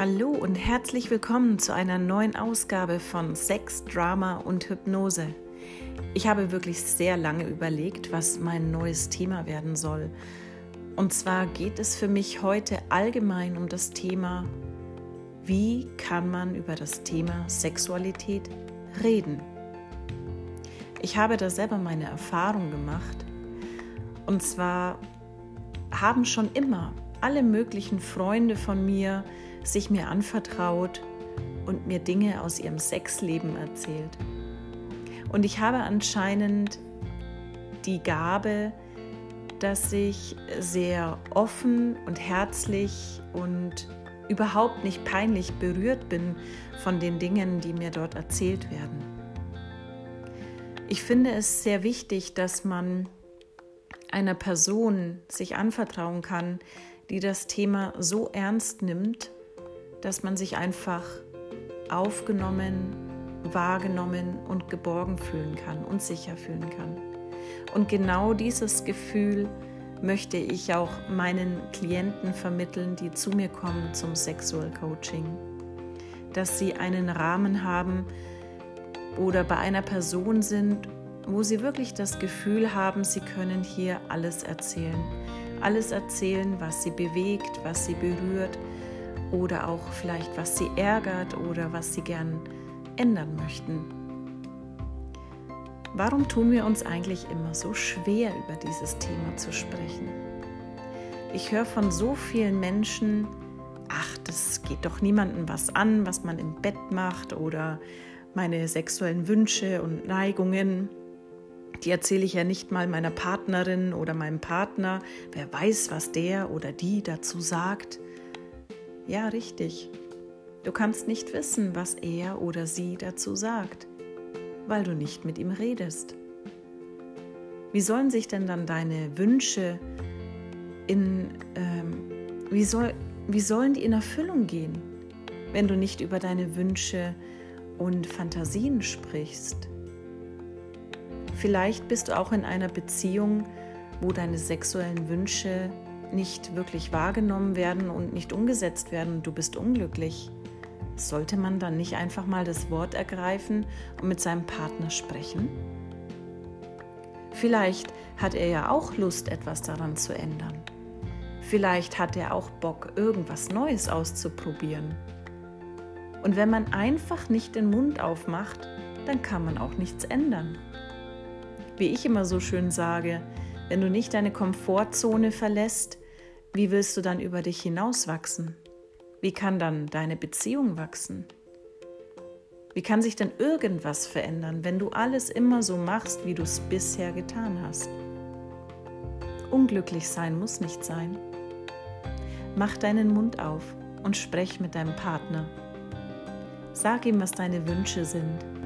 Hallo und herzlich willkommen zu einer neuen Ausgabe von Sex, Drama und Hypnose. Ich habe wirklich sehr lange überlegt, was mein neues Thema werden soll. Und zwar geht es für mich heute allgemein um das Thema, wie kann man über das Thema Sexualität reden. Ich habe da selber meine Erfahrung gemacht. Und zwar haben schon immer alle möglichen Freunde von mir sich mir anvertraut und mir Dinge aus ihrem Sexleben erzählt. Und ich habe anscheinend die Gabe, dass ich sehr offen und herzlich und überhaupt nicht peinlich berührt bin von den Dingen, die mir dort erzählt werden. Ich finde es sehr wichtig, dass man einer Person sich anvertrauen kann, die das Thema so ernst nimmt, dass man sich einfach aufgenommen, wahrgenommen und geborgen fühlen kann und sicher fühlen kann. Und genau dieses Gefühl möchte ich auch meinen Klienten vermitteln, die zu mir kommen zum Sexual Coaching. Dass sie einen Rahmen haben oder bei einer Person sind, wo sie wirklich das Gefühl haben, sie können hier alles erzählen. Alles erzählen, was sie bewegt, was sie berührt oder auch vielleicht was sie ärgert oder was sie gern ändern möchten. Warum tun wir uns eigentlich immer so schwer, über dieses Thema zu sprechen? Ich höre von so vielen Menschen, ach, das geht doch niemandem was an, was man im Bett macht oder meine sexuellen Wünsche und Neigungen. Die erzähle ich ja nicht mal meiner Partnerin oder meinem Partner. Wer weiß, was der oder die dazu sagt. Ja, richtig. Du kannst nicht wissen, was er oder sie dazu sagt, weil du nicht mit ihm redest. Wie sollen sich denn dann deine Wünsche in, ähm, wie, soll, wie sollen die in Erfüllung gehen, wenn du nicht über deine Wünsche und Fantasien sprichst? Vielleicht bist du auch in einer Beziehung, wo deine sexuellen Wünsche nicht wirklich wahrgenommen werden und nicht umgesetzt werden und du bist unglücklich. Sollte man dann nicht einfach mal das Wort ergreifen und mit seinem Partner sprechen? Vielleicht hat er ja auch Lust, etwas daran zu ändern. Vielleicht hat er auch Bock, irgendwas Neues auszuprobieren. Und wenn man einfach nicht den Mund aufmacht, dann kann man auch nichts ändern wie ich immer so schön sage, wenn du nicht deine Komfortzone verlässt, wie willst du dann über dich hinauswachsen? Wie kann dann deine Beziehung wachsen? Wie kann sich denn irgendwas verändern, wenn du alles immer so machst, wie du es bisher getan hast? Unglücklich sein muss nicht sein. Mach deinen Mund auf und sprech mit deinem Partner. Sag ihm, was deine Wünsche sind